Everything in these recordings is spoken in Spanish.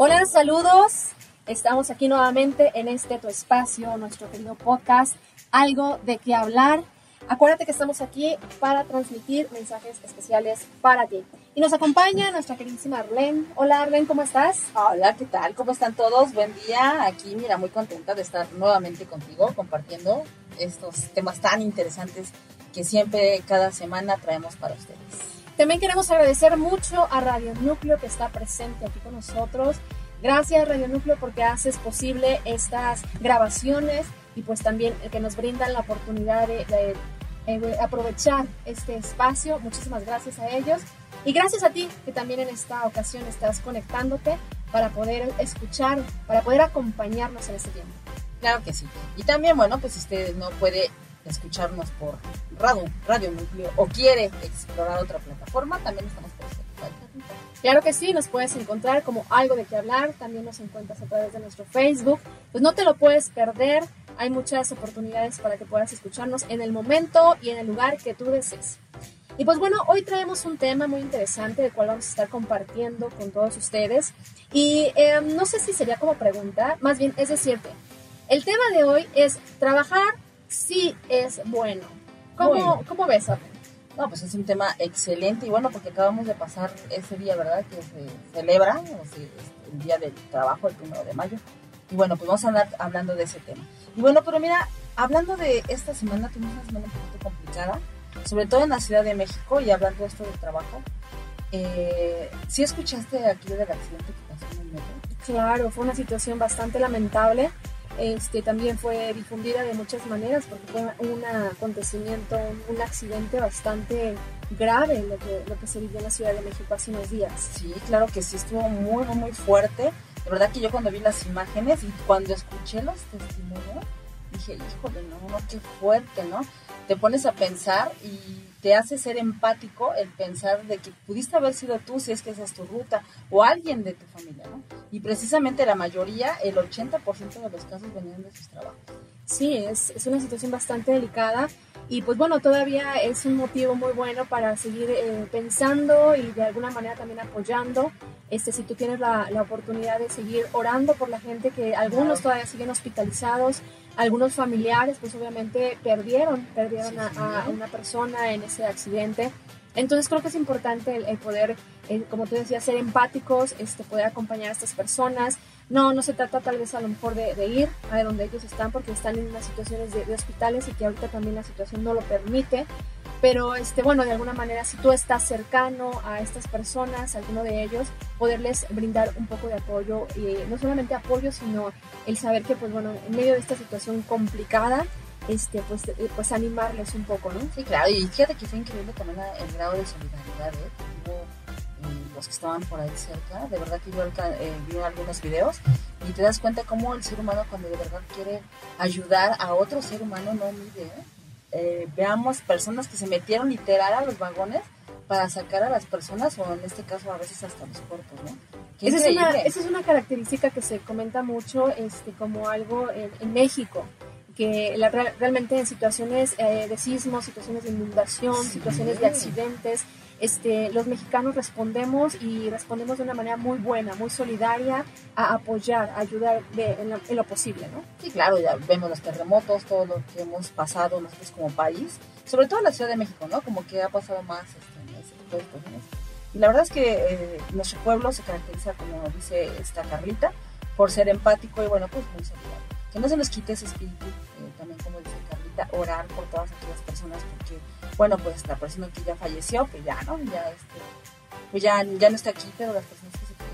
Hola, saludos. Estamos aquí nuevamente en este tu espacio, nuestro querido podcast, algo de qué hablar. Acuérdate que estamos aquí para transmitir mensajes especiales para ti. Y nos acompaña nuestra queridísima Arlene. Hola Arlene, ¿cómo estás? Hola, ¿qué tal? ¿Cómo están todos? Buen día. Aquí, mira, muy contenta de estar nuevamente contigo compartiendo estos temas tan interesantes que siempre, cada semana traemos para ustedes. También queremos agradecer mucho a Radio Núcleo que está presente aquí con nosotros. Gracias Radio Núcleo porque haces posible estas grabaciones y pues también que nos brindan la oportunidad de, aprovechar este espacio. Muchísimas gracias a ellos. Y gracias a ti que también en esta ocasión estás conectándote para poder escuchar, para poder acompañarnos en este tiempo. Claro que sí. Y también, bueno, pues si usted no puede escucharnos por radio, radio Núcleo o quiere explorar otra plataforma, también estamos por Claro que sí, nos puedes encontrar como algo de qué hablar, también nos encuentras a través de nuestro Facebook, pues no te lo puedes perder, hay muchas oportunidades para que puedas escucharnos en el momento y en el lugar que tú desees. Y pues bueno, hoy traemos un tema muy interesante del cual vamos a estar compartiendo con todos ustedes. Y em, no sé si sería como pregunta, más bien es decirte, el tema de hoy es trabajar sí es bueno. ¿Cómo, ¿cómo ves, No, pues es un tema excelente y bueno, porque acabamos de pasar ese día, ¿verdad? Que se celebra, el Día del Trabajo, el primero de mayo. Y bueno, pues vamos a hablar hablando de ese tema. Y bueno, pero mira, hablando de esta semana, tuvimos una semana un poquito complicada, sobre todo en la Ciudad de México y hablando de esto del trabajo. Eh, ¿Sí escuchaste aquí del accidente que pasó en el metro? Claro, fue una situación bastante lamentable este, también fue difundida de muchas maneras porque fue un acontecimiento, un, accidente bastante grave lo que, lo que se vivió en la Ciudad de México hace unos días. Sí, claro que sí, estuvo muy, muy fuerte. De verdad que yo cuando vi las imágenes y cuando escuché los testimonios, dije, híjole, no, no, qué fuerte, ¿no? Te pones a pensar y te hace ser empático el pensar de que pudiste haber sido tú si es que esa es tu ruta o alguien de tu familia, ¿no? Y precisamente la mayoría, el 80% de los casos venían de sus trabajos. Sí, es, es una situación bastante delicada y pues bueno, todavía es un motivo muy bueno para seguir eh, pensando y de alguna manera también apoyando. Este, si tú tienes la, la oportunidad de seguir orando por la gente que algunos todavía siguen hospitalizados, algunos familiares pues obviamente perdieron, perdieron a, una persona en ese accidente. Entonces creo que es importante el, poder, como tú decías, ser empáticos, este, poder acompañar a estas personas. No, no se trata tal vez a lo mejor de, ir a donde ellos están porque están en unas situaciones de, de hospitales y que ahorita también la situación no lo permite pero este bueno de alguna manera si tú estás cercano a estas personas alguno de ellos poderles brindar un poco de apoyo y no solamente apoyo sino el saber que pues bueno en medio de esta situación complicada este pues eh, pues animarles un poco no sí claro y fíjate que fue increíble también el grado de solidaridad ¿eh? eh los que estaban por ahí cerca de verdad que yo eh, vi algunos videos y te das cuenta cómo el ser humano cuando de verdad quiere ayudar a otro ser humano no mide ¿eh? Eh, veamos personas que se metieron literal a los vagones para sacar a las personas o en este caso a veces hasta los cuerpos, ¿no? Esa es, una, esa es, una, característica que se comenta mucho este, como algo en, México, que realmente en situaciones eh, de sismos, situaciones de inundación, situaciones de accidentes, este, los mexicanos respondemos y respondemos de una manera muy buena, muy solidaria a apoyar, a ayudar en, lo posible, ¿no? Sí, claro, ya vemos los terremotos, todo lo que hemos pasado nosotros como país, sobre todo en la Ciudad de México, ¿no? Como que ha pasado más este, en ese tipo. Y la verdad es que eh, nuestro pueblo se caracteriza, como dice esta Carlita, por ser empático y bueno, pues muy solidario. Que no se nos quite ese espíritu, eh, también como dice Carlita, orar por todas aquellas personas, porque bueno, pues la persona que ya falleció, pues ya, ¿no? Ya, este, pues ya, ya no está aquí, pero las personas que se quedan.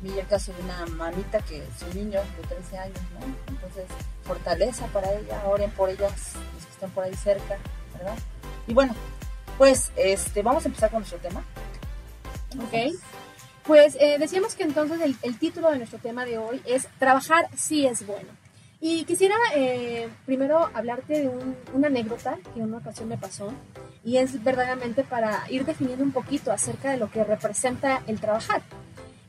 Vi el caso de una mamita que su niño de 13 años, ¿no? Entonces, fortaleza para ella, oren por ellas, los que están por ahí cerca, ¿verdad? Y bueno, pues este, vamos a empezar con nuestro tema. Ok. Pues eh, decíamos que entonces el, el título de nuestro tema de hoy es Trabajar sí es bueno. Y quisiera eh, primero hablarte de una anécdota que en una ocasión me pasó y es verdaderamente para ir definiendo un poquito acerca de lo que representa el trabajar.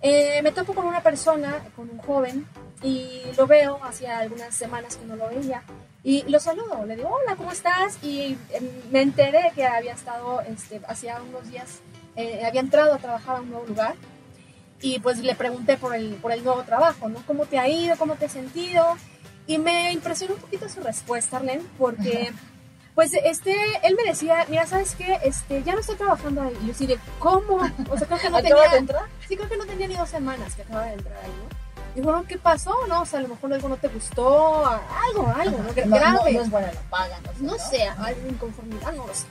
Eh, me topo con una persona, con un joven, y lo veo hacía algunas semanas que no lo veía y lo saludo, le digo, hola, ¿cómo estás? Y em, me enteré que había estado, este, hacía unos días, eh, había entrado a trabajar a un nuevo lugar y pues le pregunté por el, por el nuevo trabajo, ¿no? ¿Cómo te ha ido? ¿Cómo te has sentido? Y me impresionó un poquito su respuesta, Arlen, porque pues este, él me decía, mira, ¿sabes qué? Este, ya no estoy trabajando ahí. Y yo sí de, ¿cómo? O sea, creo que no tenía... de entrar? Sí, creo que no tenía ni dos semanas que acaba de entrar ahí, ¿no? Y bueno, ¿qué pasó? No, o sea, a lo mejor algo no te gustó, algo, algo, ¿no? No, no, no es buena la paga, no sé. No sé, algo inconformidad, no lo sé.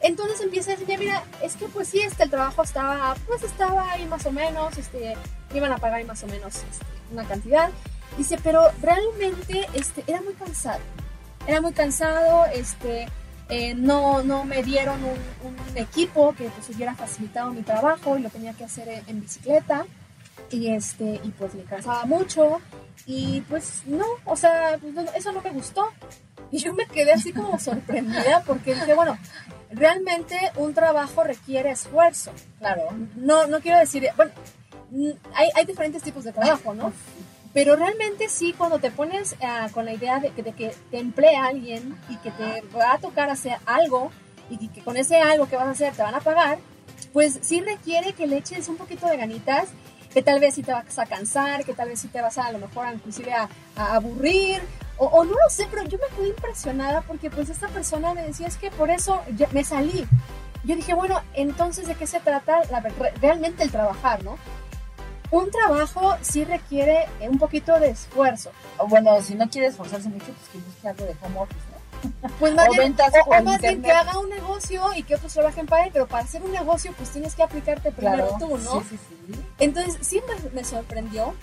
Entonces empieza a decir, mira, es que pues sí, este, el trabajo estaba, pues estaba ahí más o menos, este, iban a pagar ahí más o menos este, una cantidad. Dice, pero realmente este, era muy cansado. Era muy cansado, este, eh, no, no me dieron un, un, equipo que pues hubiera facilitado mi trabajo y lo tenía que hacer en, en bicicleta. Y, este, y pues me cansaba mucho. Y pues no, o sea, pues, eso no me gustó. Y yo me quedé así como sorprendida porque dije, bueno, realmente un trabajo requiere esfuerzo. Claro. No, no quiero decir, bueno, hay, hay diferentes tipos de trabajo, ¿no? Pero realmente sí, cuando te pones uh, con la idea de que, de que te emplea alguien y que te va a tocar hacer algo y que con ese algo que vas a hacer te van a pagar, pues sí requiere que le eches un poquito de ganitas, que tal vez sí te vas a cansar, que tal vez sí te vas a a lo mejor inclusive a, a aburrir, o, o, no lo sé, pero yo me quedé impresionada porque pues esta persona me decía, es que por eso me salí. Yo dije, bueno, entonces de qué se trata la, realmente el trabajar, ¿no? Un trabajo sí requiere un poquito de esfuerzo. O bueno, si no quiere esforzarse mucho, pues que busque algo de home office, ¿no? Pues más, o bien, ventas o, o más bien que haga un negocio y que otros trabajen para él, pero para hacer un negocio pues tienes que aplicarte primero claro. tú, ¿no? Sí, sí, sí. Entonces sí me, me, sorprendió,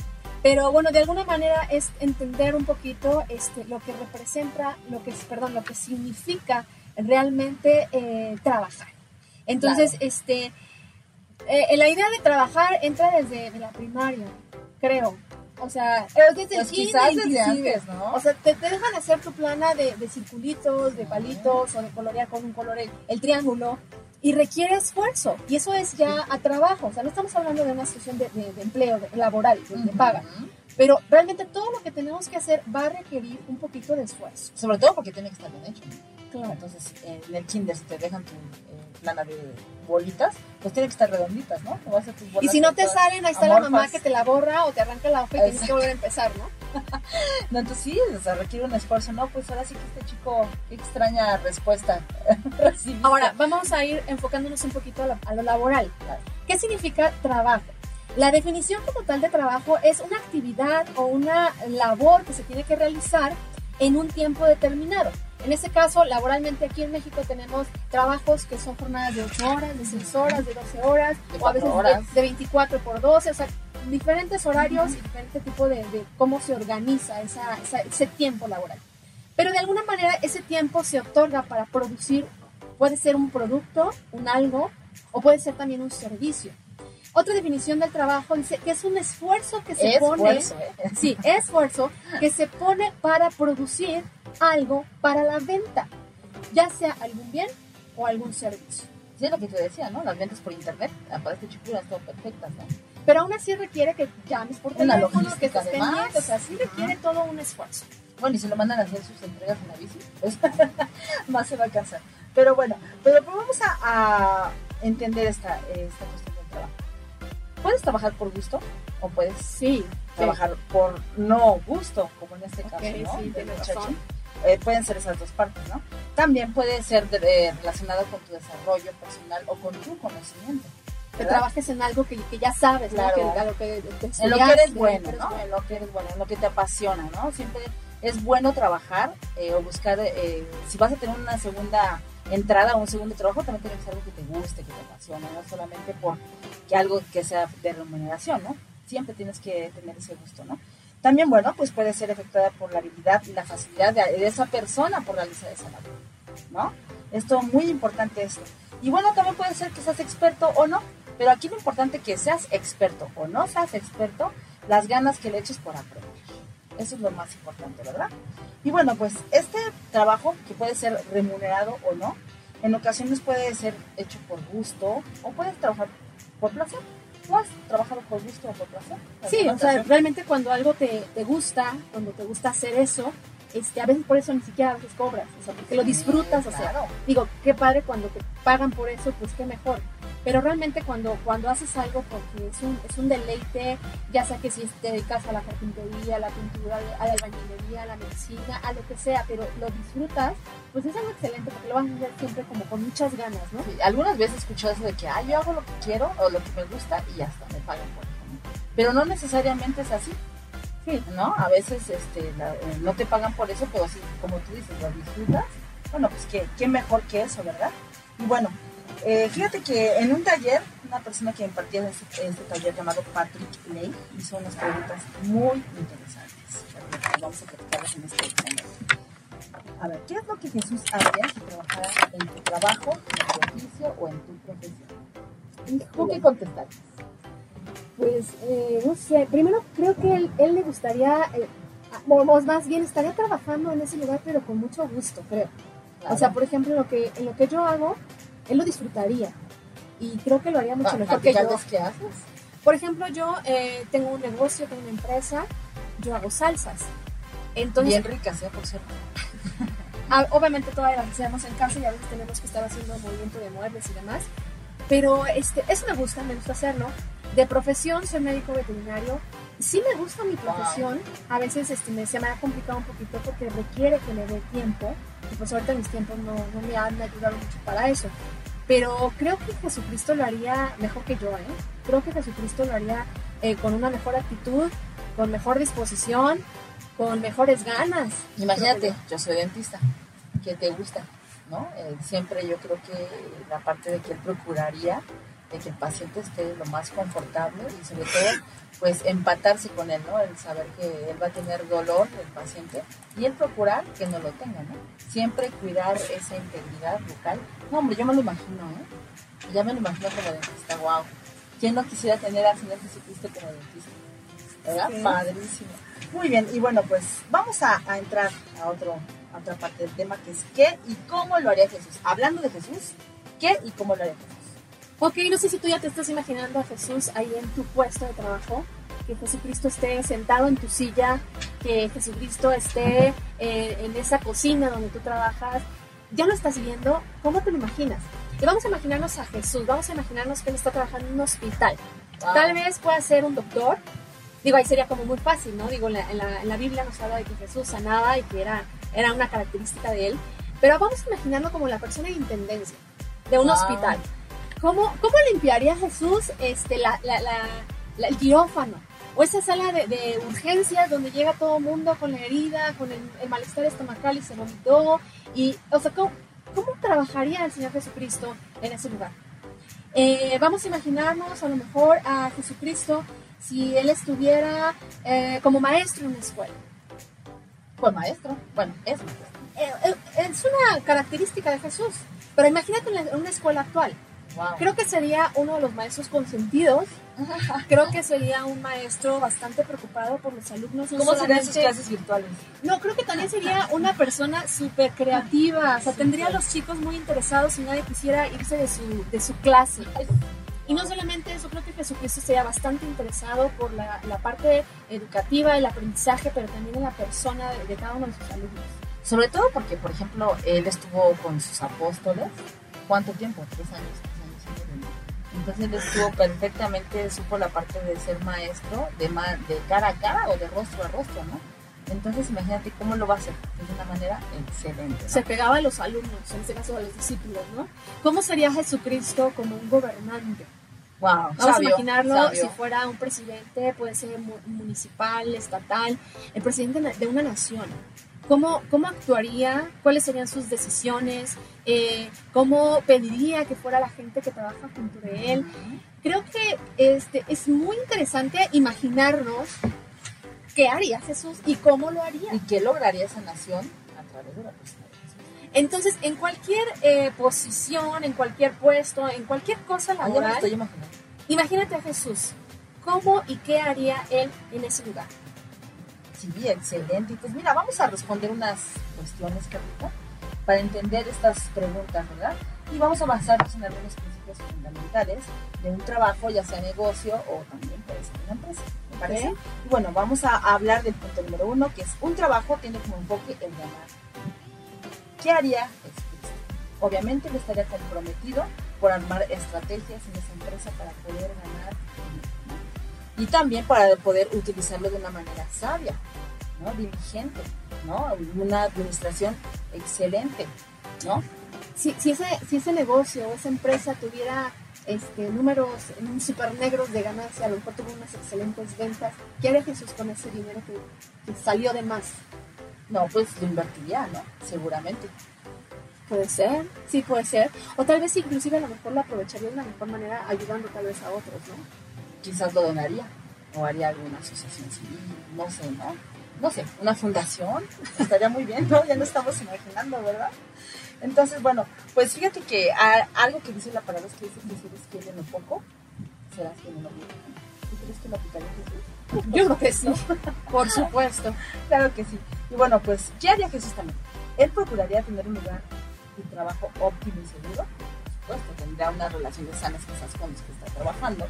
pero bueno, de alguna manera es entender un poquito este, lo que representa, lo que, perdón, lo que significa realmente eh, trabajar. Entonces, claro. este eh, la idea de trabajar entra desde la primaria, creo. O sea, desde pues quizás desde antes, ¿no? O sea, te, te, dejan hacer tu plana de, de circulitos, de palitos o de colorear con un color el, el, triángulo y requiere esfuerzo. Y eso es ya a trabajo. O sea, no estamos hablando de una situación de, de, de empleo de, laboral, de, uh -huh. paga. Pero realmente todo lo que tenemos que hacer va a requerir un poquito de esfuerzo. Sobre todo porque tiene que estar bien hecho. Claro. Entonces, eh, en el kinder, si te dejan tu eh, plana de bolitas, pues tienen que estar redonditas, ¿no? Vas a tus y si no te salen, ahí está amorfas. la mamá que te la borra o te arranca la hoja y tienes que volver a empezar, ¿no? no, entonces sí, o sea, requiere un esfuerzo, ¿no? Pues ahora sí que este chico, qué extraña respuesta Ahora, vamos a ir enfocándonos un poquito a lo, a lo laboral. Claro. ¿Qué significa trabajo? La definición como tal de trabajo es una actividad o una labor que se tiene que realizar en un tiempo determinado. En ese caso, laboralmente aquí en México tenemos trabajos que son jornadas de 8 horas, de 6 horas, de 12 horas, o a veces de, de, 24 por 12, o sea, diferentes horarios y diferente tipo de, de cómo se organiza esa, esa, ese tiempo laboral. Pero de alguna manera ese tiempo se otorga para producir, puede ser un producto, un algo, o puede ser también un servicio. Otra definición del trabajo dice que es un esfuerzo que se esfuerzo, pone, ¿eh? sí, esfuerzo que se pone para producir algo para la venta, ya sea algún bien o algún servicio. Sí, es lo que te decía, ¿no? Las ventas por internet, este chico están perfectas, ¿no? Pero aún así requiere que llames por teléfono, que estés pendiente, o sea, sí requiere uh -huh. todo un esfuerzo. Bueno, y si lo mandan a hacer sus entregas en la bici, pues más se va a cansar. Pero bueno, pero, vamos a, a entender esta, esta cuestión. ¿Puedes trabajar por gusto o puedes sí, trabajar sí. por no gusto, como en este okay, caso, ¿no? Sí, de razón. Eh, pueden ser esas dos partes, ¿no? También puede ser de, de, relacionado con tu desarrollo personal o con tu conocimiento. ¿verdad? Que trabajes en algo que, que ya sabes, claro. ¿no? Que, lo que te en lo que eres bueno, ¿no? Bueno. En lo que eres bueno, en lo que te apasiona, ¿no? Siempre es bueno trabajar eh, o buscar, eh, si vas a tener una segunda entrada o un segundo trabajo, también tiene que ser algo que te guste, que te apasione, no solamente por que algo que sea de remuneración, ¿no? Siempre tienes que tener ese gusto, ¿no? También, bueno, pues puede ser efectuada por la habilidad y la facilidad de, esa persona por realizar esa labor, ¿no? Esto muy importante esto. Y bueno, también puede ser que seas experto o no, pero aquí lo importante es que seas experto o no seas experto, las ganas que le eches por aprender. Eso es lo más importante, ¿verdad? Y bueno, pues este trabajo, que puede ser remunerado o no, en ocasiones puede ser hecho por gusto o puedes trabajar por placer. ¿Tú has trabajado por gusto o por placer? Sí, o sea, realmente cuando algo te, te, gusta, cuando te gusta hacer eso, este, a veces por eso ni siquiera a veces cobras, o sea, porque lo disfrutas, o sea, claro. digo, qué padre cuando te pagan por eso, pues qué mejor. Pero realmente cuando, cuando haces algo porque es un, es un deleite, ya sea que si te dedicas a la carpintería, a la pintura, a la albañilería, a la medicina, a lo que sea, pero lo disfrutas, pues es algo excelente porque lo vas a hacer siempre como con muchas ganas, ¿no? Sí, algunas veces escucho eso de que, ah, yo hago lo que quiero o lo que me gusta y ya está, me pagan por eso. Pero no necesariamente es así. Sí. ¿no? A veces este, la- eh, no te pagan por eso, pero sí, como tú dices, lo disfrutas. Bueno, pues qué, qué mejor que eso, ¿verdad? Y bueno, eh, fíjate que en un taller, una persona que impartía este, este taller llamado Patrick Lake hizo unas preguntas muy interesantes. Vamos a platicarlas en este momento. A ver, ¿qué es lo que Jesús haría si trabajara en tu trabajo, en tu oficio o en tu profesión? ¿Tú qué contestaste? Pues, eh, no sé, primero creo que él, él le gustaría, eh, o más bien estaría trabajando en ese lugar, pero con mucho gusto, creo. O sea, por ejemplo, lo que, en lo que yo hago, él lo disfrutaría. Y creo que lo haría mucho Ah, mejor que yo. ¿platicarles ¿qué haces? Por ejemplo, yo eh, tengo un negocio, tengo una empresa, yo hago salsas. Entonces, Bien ricas, ¿eh? Por cierto. Ah, obviamente todas las hacemos en casa y a veces tenemos que estar haciendo movimiento de muebles y demás. Pero este, eso me gusta, me gusta hacerlo. De profesión soy médico veterinario. Sí me gusta mi profesión. A veces este, me, se me ha complicado un poquito porque requiere que le dé tiempo. Y pues ahorita mis tiempos no, no me han ayudado mucho para eso. Pero creo que Jesucristo lo haría mejor que yo. ¿eh? Creo que Jesucristo lo haría eh, con una mejor actitud, con mejor disposición, con mejores ganas. Imagínate, yo soy dentista, que te gusta, ¿no? Eh, siempre yo creo que la parte de que él procuraría de que el paciente esté lo más confortable y sobre todo, pues empatarse con él, ¿no? El saber que él va a tener dolor el paciente y el procurar que no lo tenga, ¿no? Siempre cuidar esa integridad bucal. No, hombre, yo me lo imagino, ¿eh? Ya me lo imagino como dentista, wow. ¿Quién no quisiera tener al Señor Jesucristo como dentista? ¿Verdad? Sí. Padrísimo. Muy bien, y bueno, pues vamos a, a entrar a, otro, a otra parte del tema que es qué y cómo lo haría Jesús. Hablando de Jesús, ¿qué y cómo lo haría Jesús? Ok, no sé si tú ya te estás imaginando a Jesús ahí en tu puesto de trabajo, que Jesucristo esté sentado en tu silla, que Jesucristo esté eh, en esa cocina donde tú trabajas. ¿Ya lo estás viendo? ¿Cómo te lo imaginas? Y vamos a imaginarnos a Jesús, vamos a imaginarnos que él está trabajando en un hospital. Wow. Tal vez pueda ser un doctor. Digo, ahí sería como muy fácil, ¿no? Digo, en la, en la- en la Biblia nos habla de que Jesús sanaba y que era, era una característica de él. Pero vamos a imaginarlo como la persona de intendencia de un Wow. hospital. ¿Cómo, ¿Cómo limpiaría Jesús este, la, la- la- el quirófano? O esa sala de, de urgencias donde llega todo mundo con la herida, con el, el malestar estomacal y se vomitó. Y, o sea, ¿cómo, cómo trabajaría el Señor Jesucristo en ese lugar? Eh, vamos a imaginarnos a lo mejor a Jesucristo si Él estuviera eh, como maestro en una escuela. Fue maestro. Bueno, es. Eh, eh, es una característica de Jesús. Pero imagínate en una escuela actual. Wow. Creo que sería uno de los maestros consentidos. Creo que sería un maestro bastante preocupado por los alumnos. no ¿Cómo serían sus clases virtuales? No, creo que también sería una persona súper creativa. O sea, tendría a los chicos muy interesados y nadie quisiera irse de su, de su clase. Y no solamente eso, creo que Jesucristo sería bastante interesado por la, la parte educativa, el aprendizaje, pero también en la persona de, de cada uno de sus alumnos. Sobre todo porque, por ejemplo, él estuvo con sus apóstoles. ¿Cuánto tiempo? Tres años, Entonces él estuvo perfectamente, supo la parte de ser maestro de, ma- de cara a cara o de rostro a rostro, ¿no? Entonces imagínate cómo lo va a hacer de una manera excelente. ¿no? Se pegaba a los alumnos, en este caso a los discípulos, ¿no? ¿Cómo sería Jesucristo como un gobernante? Wow, Vamos sabio, a imaginarlo sabio. si fuera un presidente, puede ser mu- municipal, estatal, el presidente de una nación. ¿Cómo, cómo actuaría? ¿Cuáles serían sus decisiones? Eh, ¿Cómo pediría que fuera la gente que trabaja junto de él? Creo que este, es muy interesante imaginarnos qué haría Jesús y cómo lo haría. ¿Y qué lograría esa nación a través de la persona? Entonces, en cualquier eh, posición, en cualquier puesto, en cualquier cosa Ah, laboral, estoy imaginando. Imagínate a Jesús. ¿Cómo y qué haría él en ese lugar? Sí, excelente. Pues mira, vamos a responder unas cuestiones, Carlita, para entender estas preguntas, ¿verdad? Y vamos a basarnos en algunos principios fundamentales de un trabajo, ya sea negocio o también puede ser una empresa. ¿Me parece? Y bueno, vamos a hablar del punto número uno, que es un trabajo tiene como enfoque el llamar. ¿Qué haría Jesucristo? Obviamente él estaría comprometido por armar estrategias en esa empresa para poder ganar y también para poder utilizarlo de una manera sabia, ¿no? diligente, ¿no? una administración excelente, ¿no? Si, si, ese, si ese negocio o esa empresa tuviera este, números super negros de ganancia, a lo mejor tuvo unas excelentes ventas, ¿qué haría Jesús con ese dinero que, que salió de más? No, pues lo invertiría, ¿no? Seguramente. Puede ser, sí puede ser. O tal vez inclusive a lo mejor lo aprovecharía de una mejor manera ayudando tal vez a otros, ¿no? Quizás lo donaría o haría alguna asociación civil, no sé, ¿no? No sé, una fundación, estaría muy bien, ¿no? Ya no estamos imaginando, ¿verdad? Entonces, bueno, pues fíjate que algo que dice la palabra es que dice que si eres fiel en lo poco, serás fiel en lo mucho. ¿Tú crees que lo aplicaría Jesús? Yo creo que sí, por supuesto. Claro que sí. Y bueno, pues, ¿qué haría Jesús también? Él procuraría tener un lugar un trabajo óptimo y seguro, por supuesto, tendría unas relaciones sanas quizás con los que está trabajando.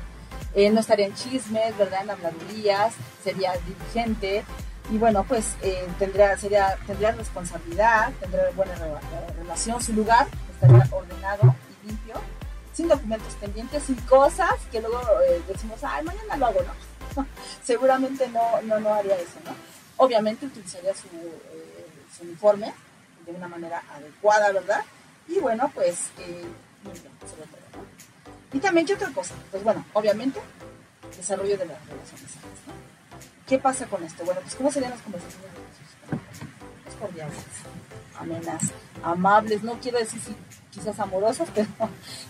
Eh, no estaría en chismes, ¿verdad? En habladurías, sería diligente y bueno, pues eh, tendría, sería, tendría responsabilidad, tendría buena relación, su lugar estaría ordenado y limpio, sin documentos pendientes, sin cosas que luego eh, decimos, ay, mañana lo hago, ¿no? Seguramente no, no, no haría eso, ¿no? Obviamente utilizaría su, su uniforme, de una manera adecuada, ¿verdad? Y bueno, pues, eh, sobre todo. Y también, ¿qué otra cosa? Pues bueno, obviamente, desarrollo de las relaciones. ¿Qué pasa con esto? Bueno, pues, ¿cómo serían las conversaciones de Pues cordiales, amenas, amables, no quiero decir si quizás amorosas, pero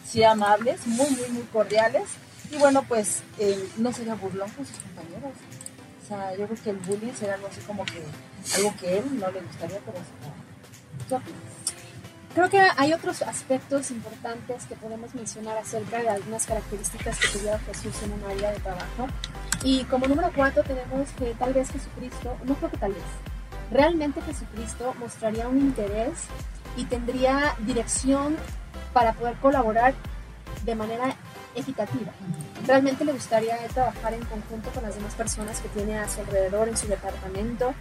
sí amables, muy, muy, muy cordiales. Y bueno, pues no sería burlón con sus compañeros. O sea, yo creo que el bullying sería algo así como que algo que él no le gustaría, pero Creo que hay otros aspectos importantes que podemos mencionar acerca de algunas características que tuviera Jesús en un área de trabajo. Y como número cuatro tenemos que tal vez Jesucristo, no creo que tal vez, realmente Jesucristo mostraría un interés y tendría dirección para poder colaborar de manera equitativa. Realmente le gustaría trabajar en conjunto con las demás personas que tiene a su alrededor en su departamento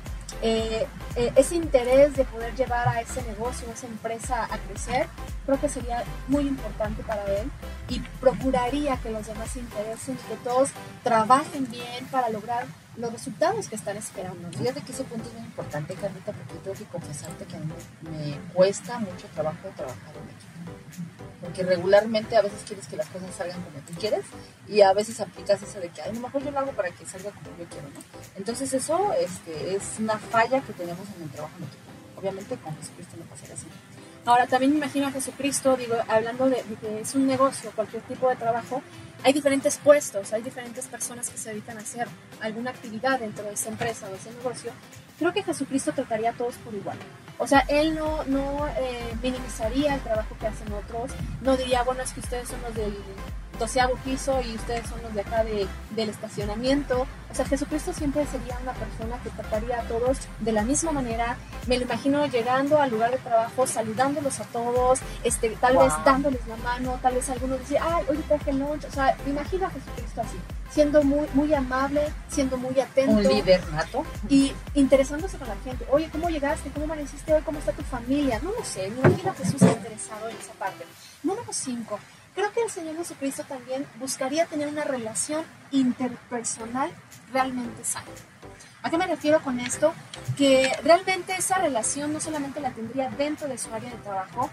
eh, eh, ese interés de poder llevar a ese negocio, a esa empresa a crecer, creo que sería muy importante para él y procuraría que los demás se interesen, que todos trabajen bien para lograr los resultados que están esperando. Fíjate que ese punto es muy importante, Carlita, porque tengo que confesarte que a mí me, cuesta mucho trabajo trabajar en equipo. Porque regularmente a veces quieres que las cosas salgan como tú quieres y a veces aplicas eso de que, a lo mejor yo lo hago para que salga como yo quiero, ¿no? Entonces eso este, es una falla que tenemos en el trabajo en equipo. Obviamente con Jesucristo no pasaría así. Ahora, también me imagino a Jesucristo, digo, hablando de, que es un negocio, cualquier tipo de trabajo, hay diferentes puestos, hay diferentes personas que se dedican a hacer alguna actividad dentro de esa empresa o ese negocio. Creo que Jesucristo trataría a todos por igual. O sea, Él no, no eh, minimizaría el trabajo que hacen otros, no diría, bueno, es que ustedes son los del doceavo piso y ustedes son los de acá de, del estacionamiento. O sea, Jesucristo siempre sería una persona que trataría a todos de la misma manera. Me lo imagino llegando al lugar de trabajo, saludándolos a todos, este, tal vez dándoles la mano, tal vez algunos decir, ay, hoy traje el lunch. O sea, me imagino a Jesucristo así, siendo muy, muy amable, siendo muy atento. Un líder nato. Y interesándose con la gente. Oye, ¿cómo llegaste? ¿Cómo amaneciste hoy? ¿Cómo está tu familia? No lo sé, me imagino a Jesús interesado en esa parte. Número 5 creo que el Señor Jesucristo también buscaría tener una relación interpersonal realmente sana. ¿A qué me refiero con esto? Que realmente esa relación no solamente la tendría dentro de su área de trabajo,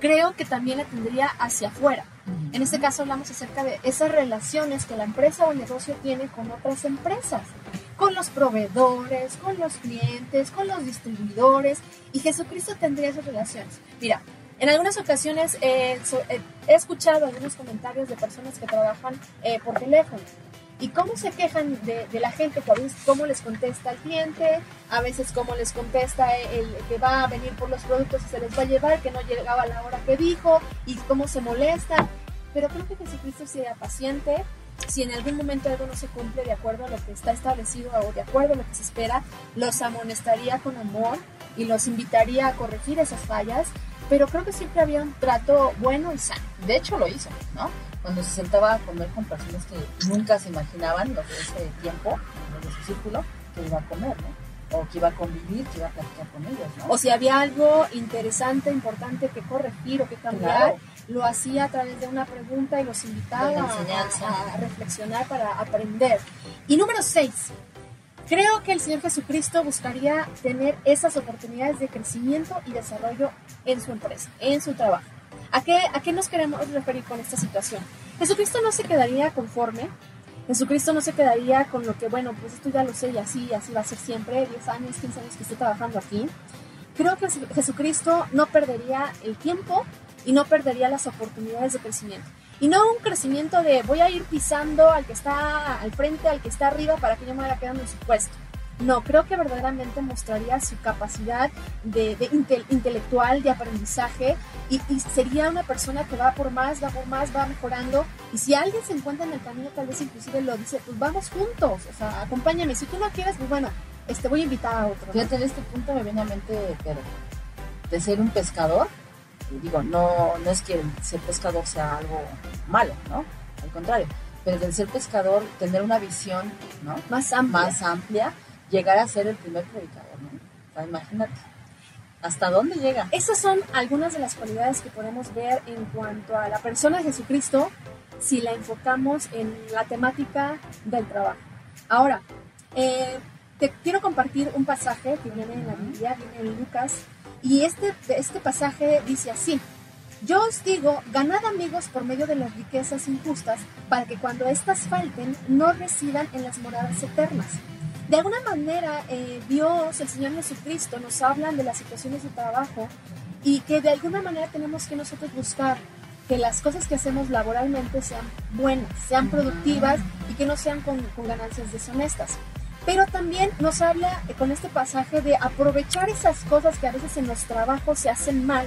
creo que también la tendría hacia afuera. En este caso hablamos acerca de esas relaciones que la empresa o el negocio tiene con otras empresas, con los proveedores, con los clientes, con los distribuidores, y Jesucristo tendría esas relaciones. Mira, en algunas ocasiones eh, eh, he escuchado algunos comentarios de personas que trabajan eh, por teléfono. Y cómo se quejan de, la gente, cómo les contesta el cliente, a veces cómo les contesta el, que va a venir por los productos y se les va a llevar, que no llegaba a la hora que dijo y cómo se molestan. Pero creo que Jesucristo sería paciente, si en algún momento algo no se cumple de acuerdo a lo que está establecido o de acuerdo a lo que se espera, los amonestaría con amor y los invitaría a corregir esas fallas pero creo que siempre había un trato bueno y sano. De hecho, lo hizo, ¿no? Cuando se sentaba a comer con personas que nunca se imaginaban, los de ese tiempo, los de su círculo, que iba a comer, ¿no? o que iba a convivir, que iba a platicar con ellos, ¿no? O si había algo interesante, importante que corregir o que cambiar, lo hacía a través de una pregunta y los invitaba a, a, reflexionar para aprender. Y número seis, creo que el Señor Jesucristo buscaría tener esas oportunidades de crecimiento y desarrollo en su empresa, en su trabajo. ¿A qué, ¿A qué nos queremos referir con esta situación? Jesucristo no se quedaría conforme Jesucristo no se quedaría con lo que, bueno, pues esto ya lo sé y así, así va a ser siempre, 10 años, 15 años que estoy trabajando aquí. Creo que Jesucristo no perdería el tiempo y no perdería las oportunidades de crecimiento. Y no un crecimiento de voy a ir pisando al que está al frente, al que está arriba para que yo me vaya quedando en su puesto. No, creo que verdaderamente mostraría su capacidad de, intelectual, de aprendizaje, y, sería una persona que va por más, va por más, va mejorando. Y si alguien se encuentra en el camino, tal vez inclusive lo dice, pues vamos juntos, o sea, acompáñame. Si tú no quieres, pues bueno, este, voy a invitar a otro. Fíjate, en este punto me viene a mente, de ser un pescador, digo, no, no es que ser pescador sea algo malo, ¿no? Al contrario, pero del ser pescador, tener una visión, ¿no? Más amplia. Más amplia llegar a ser el primer predicador, ¿no? imagínate. ¿Hasta dónde llega? Esas son algunas de las cualidades que podemos ver en cuanto a la persona de Jesucristo si la enfocamos en la temática del trabajo. Ahora, eh, te quiero compartir un pasaje que viene en la Biblia, viene en Lucas, y este, este pasaje dice así, yo os digo, ganad amigos por medio de las riquezas injustas, para que cuando éstas falten no residan en las moradas eternas. De alguna manera, eh, Dios, el Señor Jesucristo, nos hablan de las situaciones de trabajo y que de alguna manera tenemos que nosotros buscar que las cosas que hacemos laboralmente sean buenas, sean productivas y que no sean con, ganancias deshonestas. Pero también nos habla eh, con este pasaje de aprovechar esas cosas que a veces en los trabajos se hacen mal,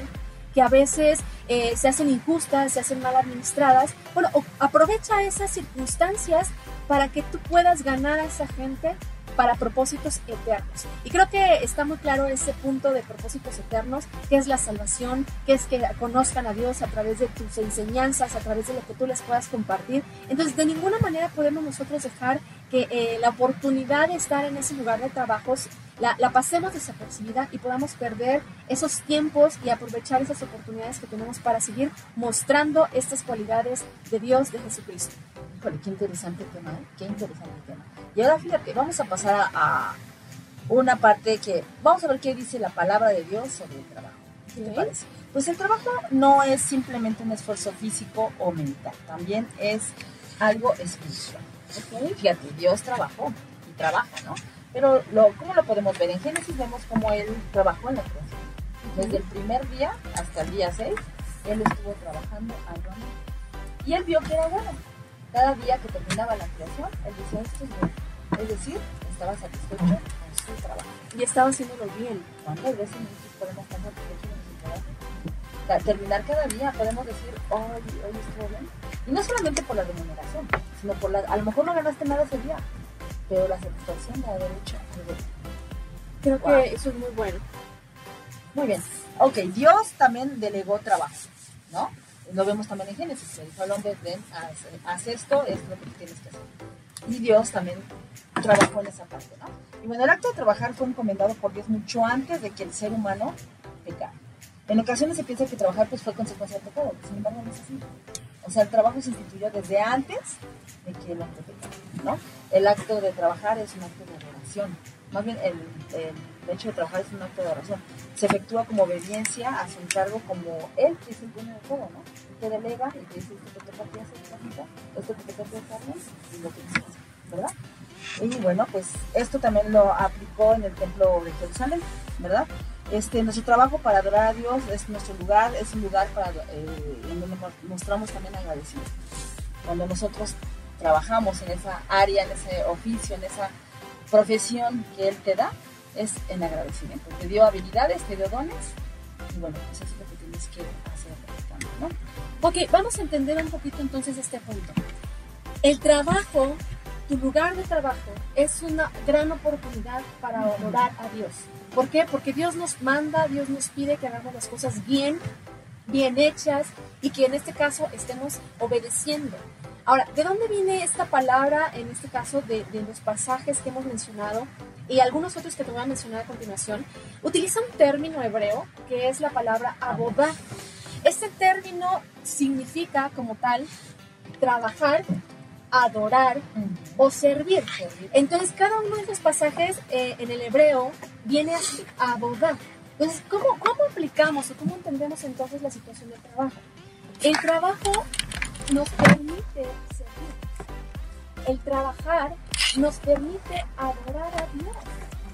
que a veces eh, se hacen injustas, se hacen mal administradas. Bueno, aprovecha esas circunstancias para que tú puedas ganar a esa gente para propósitos eternos. Y creo que está muy claro ese punto de propósitos eternos, que es la salvación, que es que conozcan a Dios a través de tus enseñanzas, a través de lo que tú les puedas compartir. Entonces, de ninguna manera podemos nosotros dejar que eh, la oportunidad de estar en ese lugar de trabajos la, la, pasemos desapercibida y podamos perder esos tiempos y aprovechar esas oportunidades que tenemos para seguir mostrando estas cualidades de Dios, de Jesucristo. Híjole, qué interesante tema, ¿eh? qué interesante tema. Y ahora fíjate, vamos a pasar a, una parte que, vamos a ver qué dice la palabra de Dios sobre el trabajo. ¿Qué te parece? Pues el trabajo no es simplemente un esfuerzo físico o mental, también es algo espiritual. Fíjate, Dios trabajó y trabaja, ¿no? Pero ¿cómo lo podemos ver? En Génesis vemos cómo Él trabajó en la creación. Desde el primer día hasta el día 6, Él estuvo trabajando algo Y Él vio que era bueno. Cada día que terminaba la creación, Él decía, esto es bueno es decir, estaba satisfecho con su trabajo. Y estaba haciéndolo bien. ¿Cuántas veces podemos estar satisfechos con su trabajo? Terminar cada día podemos decir, hoy, hoy estuvo bien. Y no solamente por la remuneración, sino por la. A lo mejor no ganaste nada ese día, pero la satisfacción de haber hecho Creo que eso es muy bueno. Muy bien. Ok, Dios también delegó trabajo, ¿no? Lo vemos también en Génesis. Le dijo al hombre, ven, haz, haz esto, es lo que tienes que hacer. Y Dios también trabajó en esa parte, ¿no? Y bueno, el acto de trabajar fue encomendado por Dios mucho antes de que el ser humano pecara. En ocasiones se piensa que trabajar pues fue consecuencia del pecado, sin embargo no es así. O sea, el trabajo se instituyó desde antes de que el pecara, ¿no? El acto de trabajar es un acto de adoración. Más bien, el, el, hecho de trabajar es un acto de adoración. Se efectúa como obediencia a su encargo como él, que es el dueño de todo, ¿no? Te delega y te dice, esto te toca a ti hacer, esto te toca a ti y lo que dices, ¿verdad? Y bueno, pues esto también lo aplicó en el templo de Jerusalén, ¿verdad? Este, nuestro trabajo para adorar a Dios es nuestro lugar, es un lugar para, eh, en donde mostramos también agradecimiento. Cuando nosotros trabajamos en esa área, en ese oficio, en esa profesión que Él te da, es en agradecimiento. Te dio habilidades, te dio dones, y bueno, pues eso es lo que tienes que hacer ¿no? Ok, vamos a entender un poquito entonces este punto. El trabajo tu lugar de trabajo es una gran oportunidad para adorar a Dios. ¿Por qué? Porque Dios nos manda, Dios nos pide que hagamos las cosas bien, bien hechas y que en este caso estemos obedeciendo. Ahora, ¿de dónde viene esta palabra, en este caso, de, los pasajes que hemos mencionado? y algunos otros que te voy a mencionar a continuación, utiliza un término hebreo que es la palabra abodá. Este término significa como tal trabajar, adorar o servir. Entonces, cada uno de esos pasajes eh, en el hebreo viene así, abodá. Entonces, ¿cómo, ¿cómo aplicamos o cómo entendemos entonces la situación del trabajo? El trabajo nos permite servir. El trabajar nos permite adorar a Dios.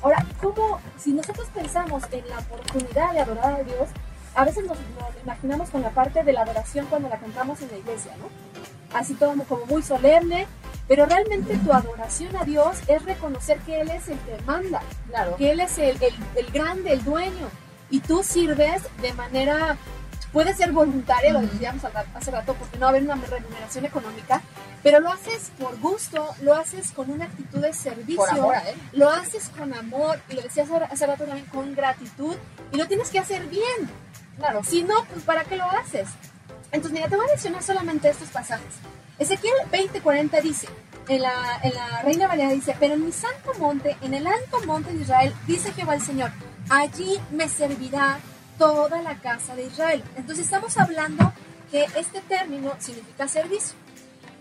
Ahora, ¿cómo, si nosotros pensamos en la oportunidad de adorar a Dios, a veces nos, imaginamos con la parte de la adoración cuando la cantamos en la iglesia, ¿no? Así todo como muy solemne, pero realmente tu adoración a Dios es reconocer que Él es el que manda, claro. que Él es el, el, el grande, el dueño, y tú sirves de manera puede ser voluntaria, lo decíamos hace rato, porque no va a haber una remuneración económica, pero lo haces por gusto, lo haces con una actitud de servicio, ¿eh? lo haces con amor, y lo decías hace rato también, con gratitud, y lo tienes que hacer bien. Claro. Si no, pues ¿para qué lo haces? Entonces, mira, te voy a mencionar solamente estos pasajes. Ezequiel 20:40 dice, en la, en la Reina Valera dice, pero en mi santo monte, en el alto monte de Israel, dice Jehová el Señor, allí me servirá toda la casa de Israel. Entonces estamos hablando que este término significa servicio.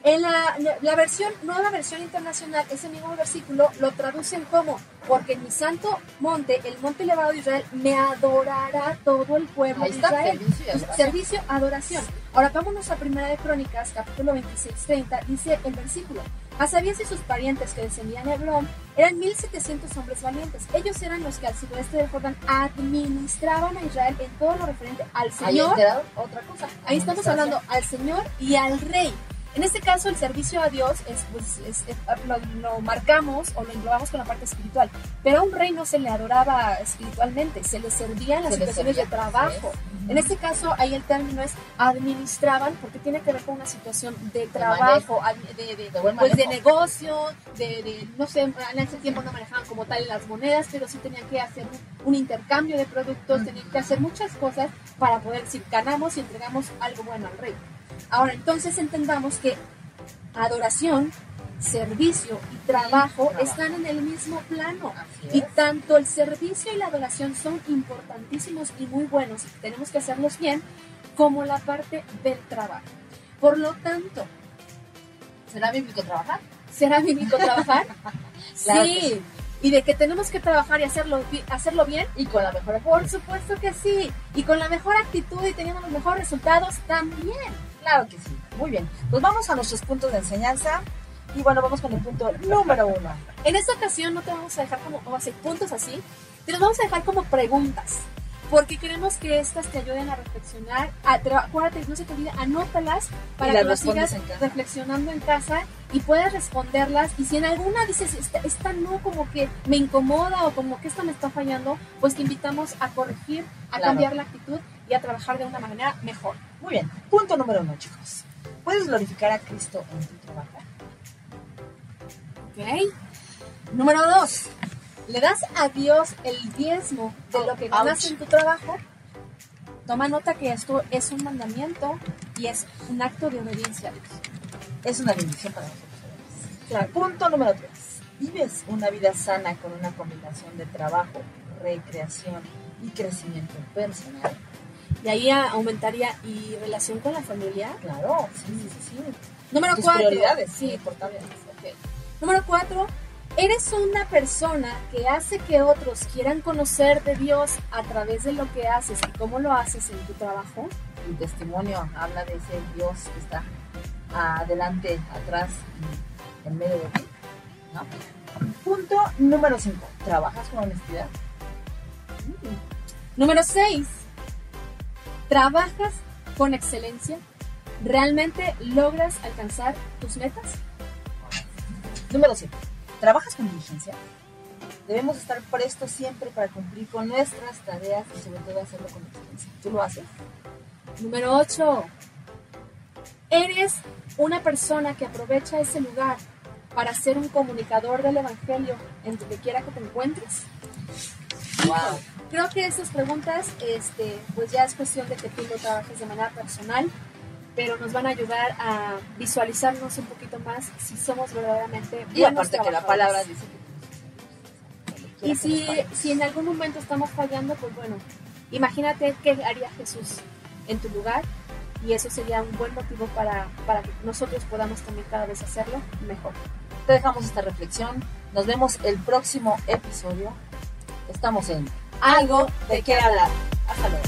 En la, la, versión, nueva versión internacional, ese mismo versículo lo traducen como, porque en mi santo monte, el monte elevado de Israel, me adorará todo el pueblo de Israel. Servicio, servicio, adoración. Ahora vámonos a Primera de Crónicas, capítulo 26, 30, dice el versículo. Asabías y sus parientes que descendían de Hebrón eran 1700 hombres valientes. Ellos eran los que al suroeste del Jordán administraban a Israel en todo lo referente al Señor. Ahí otra cosa. Ahí estamos hablando al Señor y al Rey. En este caso, el servicio a Dios es, pues, lo, marcamos o lo englobamos con la parte espiritual. Pero a un rey no se le adoraba espiritualmente, se le servía en las situaciones de trabajo. En este caso, ahí el término es administraban, porque tiene que ver con una situación de trabajo, de, de, pues de negocio, de, no sé, en ese tiempo no manejaban como tal las monedas, pero sí tenían que hacer un, intercambio de productos, tenían que hacer muchas cosas para poder, si ganamos y entregamos algo bueno al rey. Ahora, entonces entendamos que adoración, servicio y trabajo están en el mismo plano. Y tanto el servicio y la adoración son importantísimos y muy buenos, tenemos que hacerlos bien, como la parte del trabajo. Por lo tanto, ¿será bíblico trabajar? ¿Será bíblico trabajar? sí. Y de que tenemos que trabajar y hacerlo, hacerlo bien. Y con la mejor Por supuesto que sí. Y con la mejor actitud y teniendo los mejores resultados también. Claro que sí. Muy bien. Pues vamos a nuestros puntos de enseñanza. Y bueno, vamos con el punto número uno. En esta ocasión no te vamos a dejar como, o hacer puntos así, te los vamos a dejar como preguntas porque queremos que estas te ayuden a reflexionar. A, acuérdate, no se te olvide, anótalas para que lo sigas reflexionando en casa y puedas responderlas. Y si en alguna dices, esta, no, como que me incomoda o como que esta me está fallando, pues te invitamos a corregir, a cambiar la actitud y a trabajar de una manera mejor. Muy bien, punto número uno, chicos. ¿Puedes glorificar a Cristo en tu trabajo? Ok. Número dos, le das a Dios el diezmo de lo que ganas en tu trabajo, toma nota que esto es un mandamiento y es un acto de obediencia a Dios. Es una bendición para nosotros. Punto número tres. Vives una vida sana con una combinación de trabajo, recreación y crecimiento personal. Y ahí aumentaría y relación con la familia. Claro, sí, sí, sí. Número cuatro. Prioridades, sí, importantes. Número cuatro, Eres una persona que hace que otros quieran conocer de Dios a través de lo que haces y cómo lo haces en tu trabajo. Tu testimonio habla de ese Dios que está adelante, atrás y en medio de ti. Punto número 5. ¿Trabajas con honestidad? Número 6. ¿Trabajas con excelencia? ¿Realmente logras alcanzar tus metas? Número 7 trabajas con diligencia, debemos estar prestos siempre para cumplir con nuestras tareas y sobre todo hacerlo con excelencia. ¿Tú lo haces? Número 8. Eres una persona que aprovecha ese lugar para ser un comunicador del Evangelio en donde quiera que te encuentres. Wow. Creo que esas preguntas, este, pues ya es cuestión de que tú lo trabajes de manera personal pero nos van a ayudar a visualizarnos un poquito más si somos verdaderamente y aparte que la palabra dice que Y si, si en algún momento estamos fallando, pues bueno, imagínate qué haría Jesús en tu lugar y eso sería un buen motivo para, para que nosotros podamos también cada vez hacerlo mejor. Te dejamos esta reflexión. Nos vemos el próximo episodio. Estamos en Algo de qué hablar. Hasta luego.